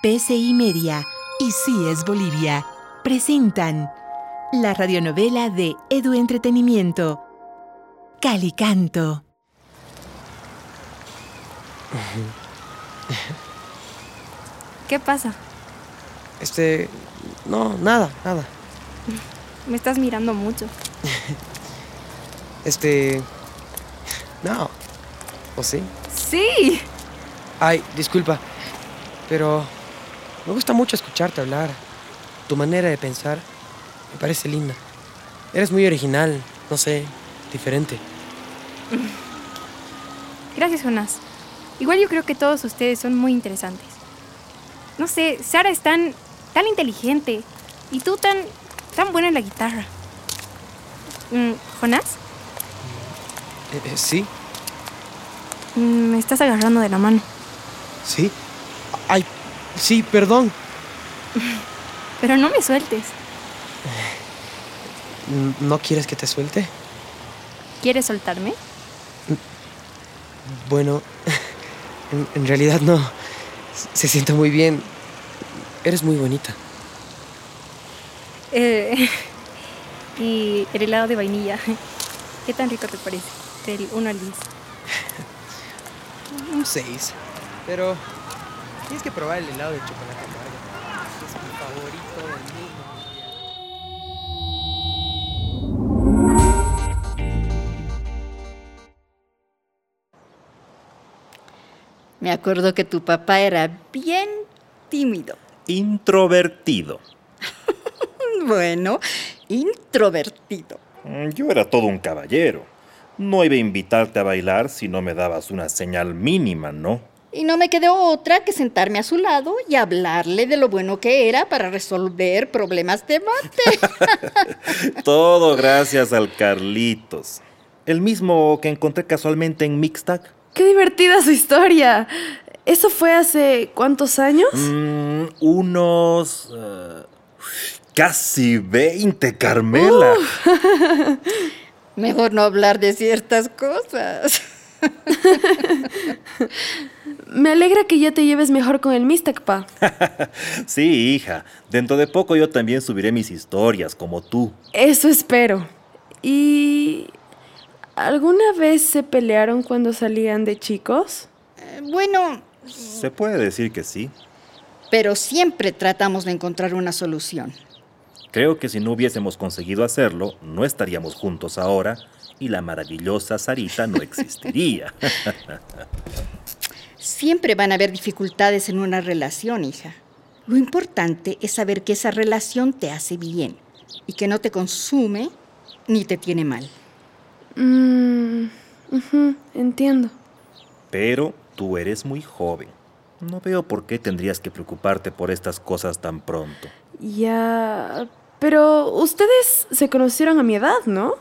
PCI Media y Sí es Bolivia presentan la radionovela de Edu Entretenimiento, Calicanto. ¿Qué pasa? Este, no, nada, nada. Me estás mirando mucho. Este, no. ¿O sí? Sí. Ay, disculpa, pero me gusta mucho escucharte hablar. Tu manera de pensar me parece linda. Eres muy original, no sé, diferente. Gracias, Jonas. Igual yo creo que todos ustedes son muy interesantes. No sé, Sara es tan, tan inteligente y tú tan, tan buena en la guitarra. Mm, ¿Jonas? Eh, eh, ¿Sí? Mm, Me estás agarrando de la mano. ¿Sí? Sí, perdón. Pero no me sueltes. ¿No quieres que te suelte? ¿Quieres soltarme? Bueno, en, en realidad no. Se siente muy bien. Eres muy bonita. Eh, y el helado de vainilla. ¿Qué tan rico te parece? Del 1 al 10. Un 6. Pero tienes que probar el helado de chocolate amargo. Es mi favorito del mundo. Me acuerdo que tu papá era bien tímido. Introvertido. Bueno, introvertido. Mm, Yo era todo un caballero. No iba a invitarte a bailar si no me dabas una señal mínima, ¿no? Y no me quedó otra que sentarme a su lado y hablarle de lo bueno que era para resolver problemas de mate. Todo gracias al Carlitos. El mismo que encontré casualmente en Mixtag. Qué divertida su historia. ¿Eso fue hace cuántos años? Mm, unos... eh, casi 20, Carmela. Mejor no hablar de ciertas cosas. Me alegra que ya te lleves mejor con el Mistec, pa. sí, hija. Dentro de poco yo también subiré mis historias, como tú. Eso espero. ¿Y alguna vez se pelearon cuando salían de chicos? Eh, Bueno, Se puede decir que sí. pero siempre tratamos de encontrar una solución. Creo que si no hubiésemos conseguido hacerlo, no estaríamos juntos ahora y la maravillosa Sarita no existiría. Siempre van a haber dificultades en una relación, hija. Lo importante es saber que esa relación te hace bien y que no te consume ni te tiene mal. Mmm, ujú, entiendo. Pero tú eres muy joven. No veo por qué tendrías que preocuparte por estas cosas tan pronto. Ya... Pero ustedes se conocieron a mi edad, ¿no?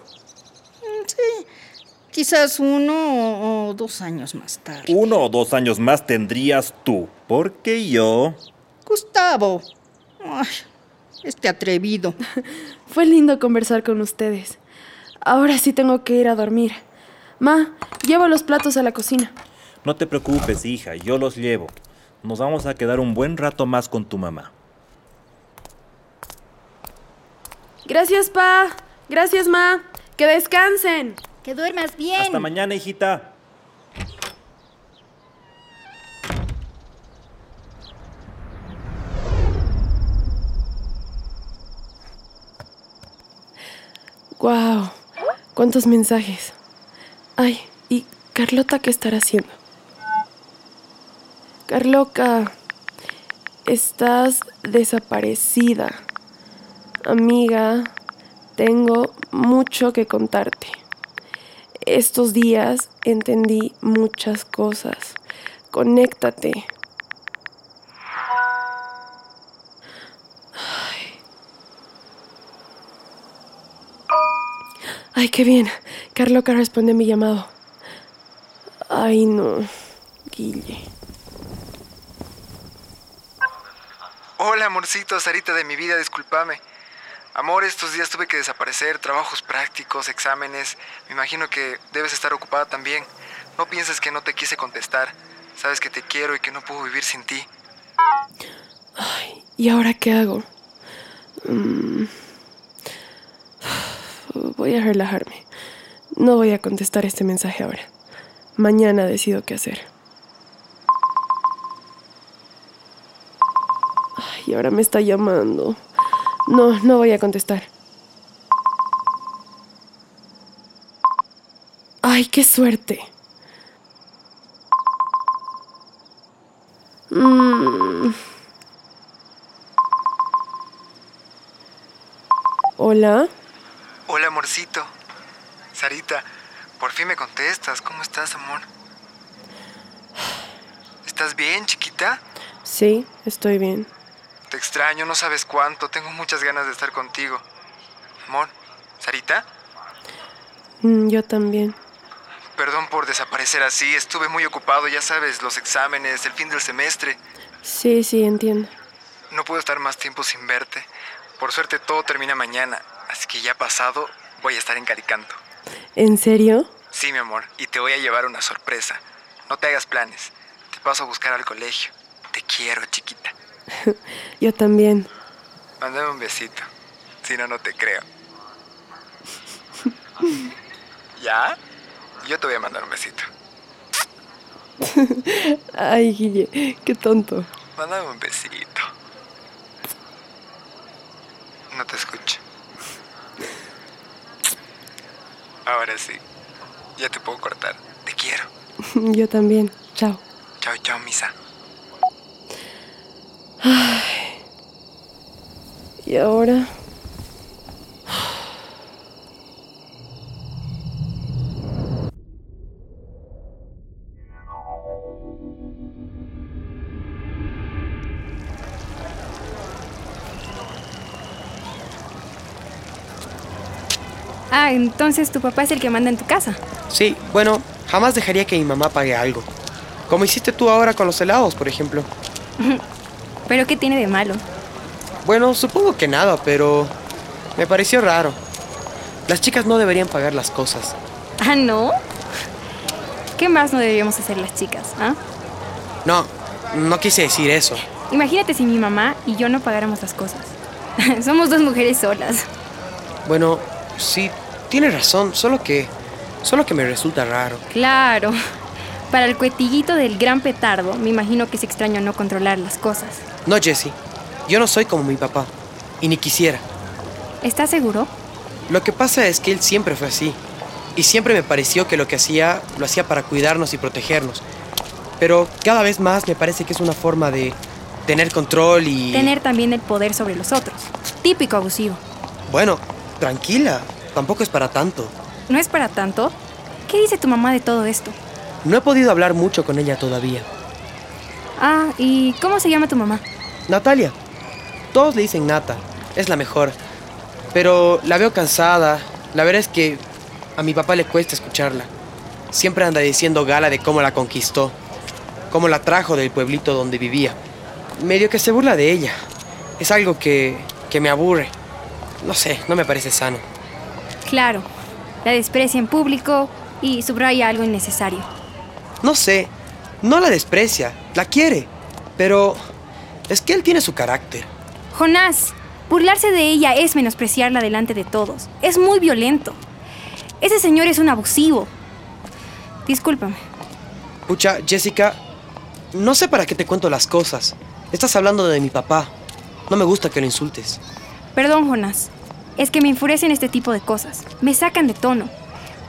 Quizás uno o, dos años más tarde. Uno o dos años más tendrías tú, porque yo... Gustavo. Ay, este atrevido. Fue lindo conversar con ustedes. Ahora sí tengo que ir a dormir. Ma, llevo los platos a la cocina. No te preocupes, hija, yo los llevo. Nos vamos a quedar un buen rato más con tu mamá. Gracias, pa. Gracias, ma. Que descansen. Que duermas bien. Hasta mañana, hijita. Wow, cuántos mensajes. Ay, ¿y Carlota qué estará haciendo? Carloca, estás desaparecida. Amiga, tengo mucho que contarte. Estos días entendí muchas cosas. Conéctate. Ay, qué bien. Carloca responde mi llamado. Ay, no. Guille. Hola, amorcito, Sarita de mi vida, discúlpame. Amor, estos días tuve que desaparecer, trabajos prácticos, exámenes. Me imagino que debes estar ocupada también. No pienses que no te quise contestar. Sabes que te quiero y que no puedo vivir sin ti. Ay, ¿y ahora qué hago? Mm. Voy a relajarme. No voy a contestar este mensaje ahora. Mañana decido qué hacer. Ay, ahora me está llamando. No, no voy a contestar. Ay, qué suerte. Mm. Hola. Hola, amorcito. Sarita, por fin me contestas. ¿Cómo estás, amor? ¿Estás bien, chiquita? Sí, estoy bien. Te extraño, no sabes cuánto. Tengo muchas ganas de estar contigo. Amor, ¿Sarita? Mm, yo también. Perdón por desaparecer así. Estuve muy ocupado, ya sabes, los exámenes, el fin del semestre. Sí, sí, entiendo. No puedo estar más tiempo sin verte. Por suerte todo termina mañana, así que ya pasado voy a estar en Calicanto. ¿En serio? Sí, mi amor, y te voy a llevar una sorpresa. No te hagas planes. Te paso a buscar al colegio. Te quiero, chiquita. Yo también. Mándame un besito. Si no, no te creo. ¿Ya? Yo te voy a mandar un besito. Ay, Guille, qué tonto. Mándame un besito. No te escucho. Ahora sí. Ya te puedo cortar. Te quiero. Yo también. Chao. Chao, chao, misa. ¿Y ahora? Ah, entonces tu papá es el que manda en tu casa. Sí, bueno, jamás dejaría que mi mamá pague algo. Como hiciste tú ahora con los helados, por ejemplo. ¿Pero qué tiene de malo? Bueno, supongo que nada, pero me pareció raro. Las chicas no deberían pagar las cosas. Ah, ¿no? ¿Qué más no deberíamos hacer las chicas? ¿ah? No, no quise decir eso. Imagínate si mi mamá y yo no pagáramos las cosas. Somos dos mujeres solas. Bueno, sí, tienes razón, solo que... Solo que me resulta raro. Claro. Para el cuetillito del gran petardo, me imagino que es extraño no controlar las cosas. No, Jessie. Yo no soy como mi papá. Y ni quisiera. ¿Estás seguro? Lo que pasa es que él siempre fue así. Y siempre me pareció que lo que hacía, lo hacía para cuidarnos y protegernos. Pero cada vez más me parece que es una forma de tener control y... Tener también el poder sobre los otros. Típico abusivo. Bueno, tranquila. Tampoco es para tanto. ¿No es para tanto? ¿Qué dice tu mamá de todo esto? No he podido hablar mucho con ella todavía. Ah, ¿y cómo se llama tu mamá? Natalia. Todos le dicen Nata. Es la mejor. Pero la veo cansada. La verdad es que a mi papá le cuesta escucharla. Siempre anda diciendo gala de cómo la conquistó. Cómo la trajo del pueblito donde vivía. Medio que se burla de ella. Es algo que, que me aburre. No sé, no me parece sano. Claro. La desprecia en público y subraya algo innecesario. No sé, no la desprecia, la quiere, pero es que él tiene su carácter. Jonás, burlarse de ella es menospreciarla delante de todos. Es muy violento. Ese señor es un abusivo. Discúlpame. Pucha, Jessica, no sé para qué te cuento las cosas. Estás hablando de mi papá. No me gusta que lo insultes. Perdón, Jonás. Es que me enfurecen este tipo de cosas. Me sacan de tono.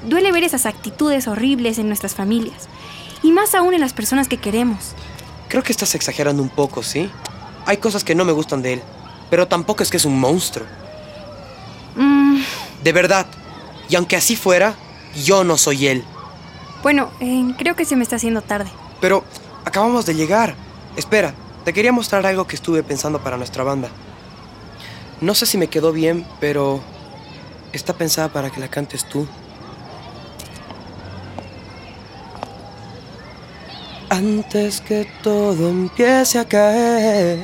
Duele ver esas actitudes horribles en nuestras familias. Y más aún en las personas que queremos. Creo que estás exagerando un poco, ¿sí? Hay cosas que no me gustan de él, pero tampoco es que es un monstruo. Mm, De verdad. Y aunque así fuera, yo no soy él. bueno, eh, creo que se me está haciendo tarde. Pero acabamos de llegar. Espera, te quería mostrar algo que estuve pensando para nuestra banda. No sé si me quedó bien, pero está pensada para que la cantes tú. Antes que todo empiece a caer,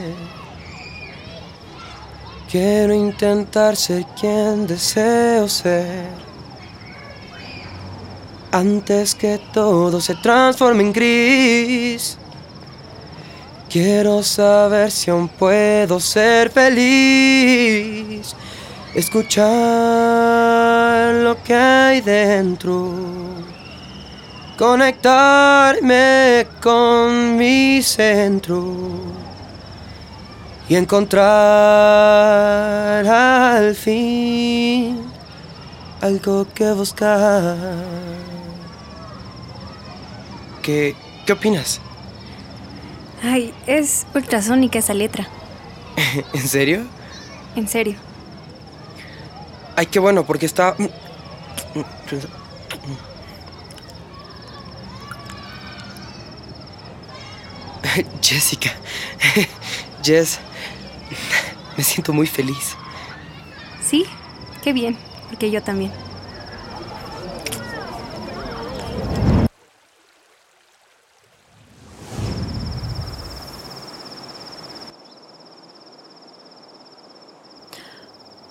quiero intentar ser quien deseo ser. Antes que todo se transforme en gris, Quiero saber si aún puedo ser feliz. Escuchar lo que hay dentro. Conectarme con mi centro. Y encontrar al fin algo que buscar. ¿Qué, qué opinas? Ay, es ultrasónica esa letra. ¿En serio? En serio. Ay, qué bueno, porque está... Jessica. Jess. Me siento muy feliz. ¿Sí? Qué bien, porque yo también.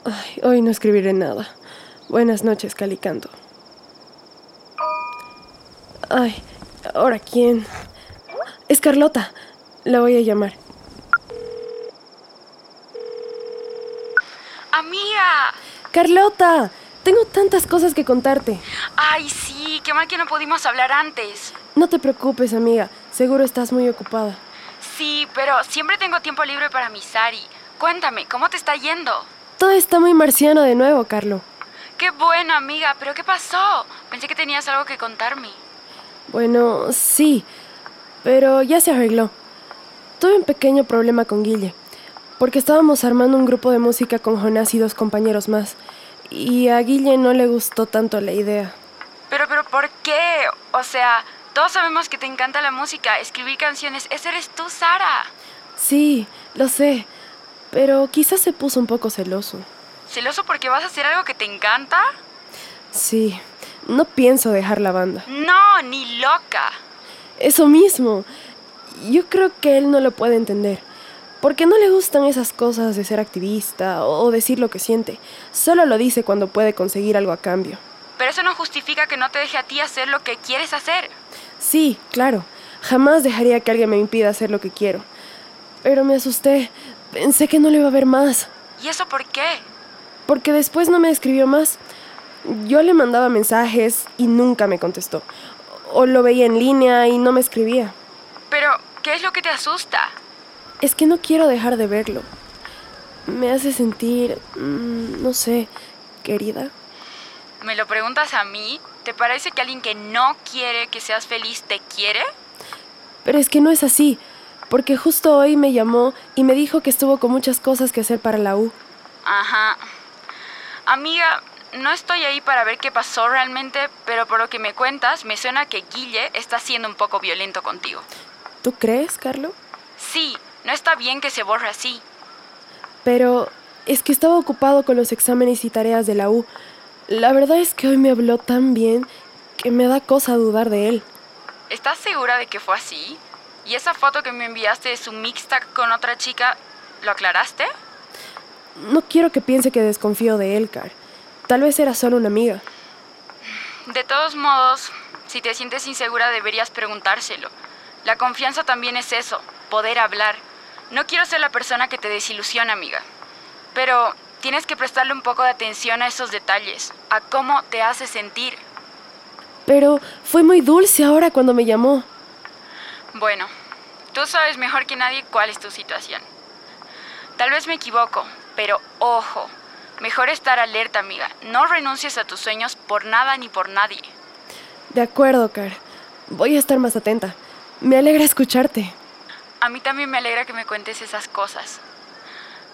Ay, hoy no escribiré nada. Buenas noches, Calicanto. Ay, ¿ahora quién? Es Carlota. La voy a llamar. Amiga. Carlota, tengo tantas cosas que contarte. Ay, sí, qué mal que no pudimos hablar antes. No te preocupes, amiga. Seguro estás muy ocupada. Sí, pero siempre tengo tiempo libre para mi Sari. Cuéntame, ¿cómo te está yendo? Todo está muy marciano de nuevo, Carlo. Qué bueno, amiga, pero ¿qué pasó? Pensé que tenías algo que contarme. Bueno, sí, pero ya se arregló. Tuve un pequeño problema con Guille, porque estábamos armando un grupo de música con Jonás y dos compañeros más, y a Guille no le gustó tanto la idea. Pero, pero, ¿por qué? O sea, todos sabemos que te encanta la música, escribir canciones. Ese eres tú, Sara. Sí, lo sé, pero quizás se puso un poco celoso. ¿Celoso porque vas a hacer algo que te encanta? Sí, no pienso dejar la banda. No, ni loca. Eso mismo. Yo creo que él no lo puede entender. Porque no le gustan esas cosas de ser activista o decir lo que siente. Solo lo dice cuando puede conseguir algo a cambio. Pero eso no justifica que no te deje a ti hacer lo que quieres hacer. Sí, claro. Jamás dejaría que alguien me impida hacer lo que quiero. Pero me asusté. Pensé que no le iba a ver más. ¿Y eso por qué? Porque después no me escribió más. Yo le mandaba mensajes y nunca me contestó. O lo veía en línea y no me escribía. Pero, ¿qué es lo que te asusta? Es que no quiero dejar de verlo. Me hace sentir, mm, no sé, querida. ¿Me lo preguntas a mí? ¿Te parece que alguien que no quiere que seas feliz te quiere? Pero es que no es así, porque justo hoy me llamó y me dijo que estuvo con muchas cosas que hacer para la U. Ajá. Amiga, no estoy ahí para ver qué pasó realmente, pero por lo que me cuentas, me suena que Guille está siendo un poco violento contigo. ¿Tú crees, Carlo? Sí, no está bien que se borre así. Pero es que estaba ocupado con los exámenes y tareas de la U. La verdad es que hoy me habló tan bien que me da cosa dudar de él. ¿Estás segura de que fue así? ¿Y esa foto que me enviaste de su mixtac con otra chica, lo aclaraste? No quiero que piense que desconfío de él, Car. Tal vez era solo una amiga. De todos modos, si te sientes insegura deberías preguntárselo. La confianza también es eso, poder hablar. No quiero ser la persona que te desilusiona, amiga. Pero tienes que prestarle un poco de atención a esos detalles, a cómo te hace sentir. Pero fue muy dulce ahora cuando me llamó. Bueno, tú sabes mejor que nadie cuál es tu situación. Tal vez me equivoco, pero ojo, mejor estar alerta, amiga. No renuncies a tus sueños por nada ni por nadie. De acuerdo, Car. Voy a estar más atenta. Me alegra escucharte. A mí también me alegra que me cuentes esas cosas.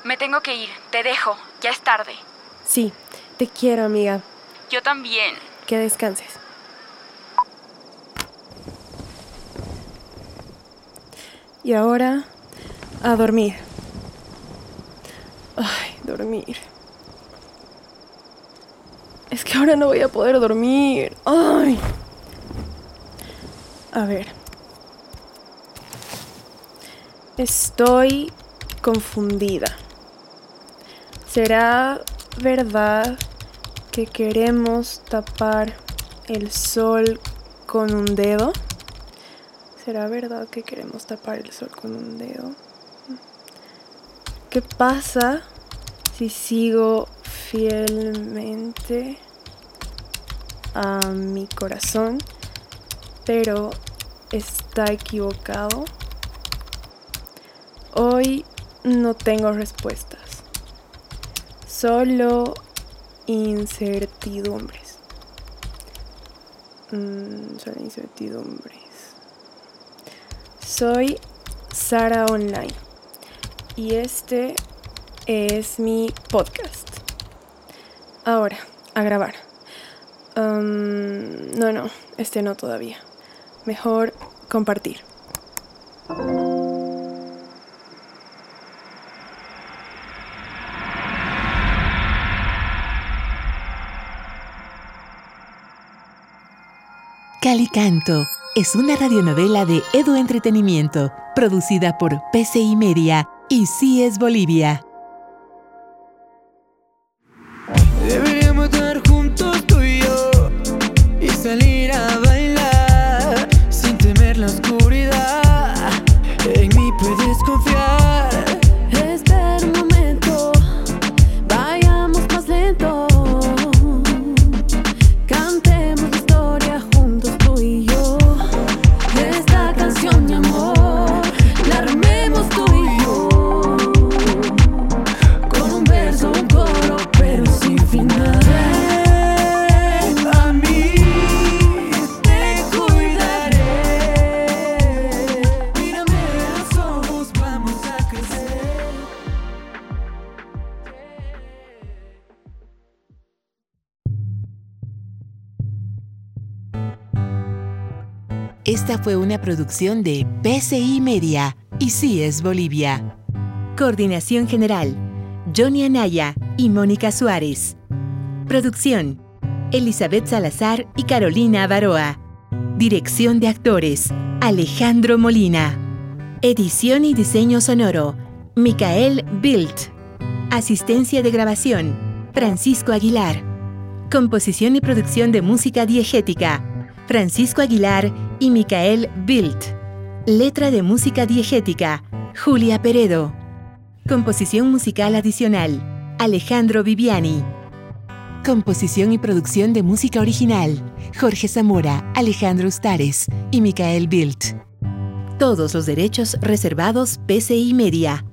Me tengo que ir, te dejo, ya es tarde. Sí, te quiero, amiga. Yo también. Que descanses. Y ahora, a dormir. Ay, dormir. Es que ahora no voy a poder dormir. Ay. A ver. Estoy confundida. ¿Será verdad que queremos tapar el sol con un dedo? ¿Será verdad que queremos tapar el sol con un dedo? ¿Qué pasa si sigo fielmente a mi corazón, pero está equivocado? Hoy no tengo respuestas, solo incertidumbres. Mm, solo incertidumbres. Soy Sara Online y este es mi podcast. Ahora, a grabar. Um, no, no, este no todavía. Mejor compartir. Calicanto es una radionovela de Edu Entretenimiento, producida por PCI Media y CIES Bolivia. Esta fue una producción de PCI Media y CIES Bolivia. Coordinación General, Johnny Anaya y Mónica Suárez. Producción, Elizabeth Salazar y Carolina Avaroa. Dirección de actores, Alejandro Molina. Edición y diseño sonoro, Micael Bilt. Asistencia de grabación, Francisco Aguilar. Composición y producción de música diegética, Francisco Aguilar y Micael Bilt. Letra de música diegética, Julia Peredo. Composición musical adicional, Alejandro Viviani. Composición y producción de música original, Jorge Zamora, Alejandro Ustares y Micael Bilt. Todos los derechos reservados PCI Media.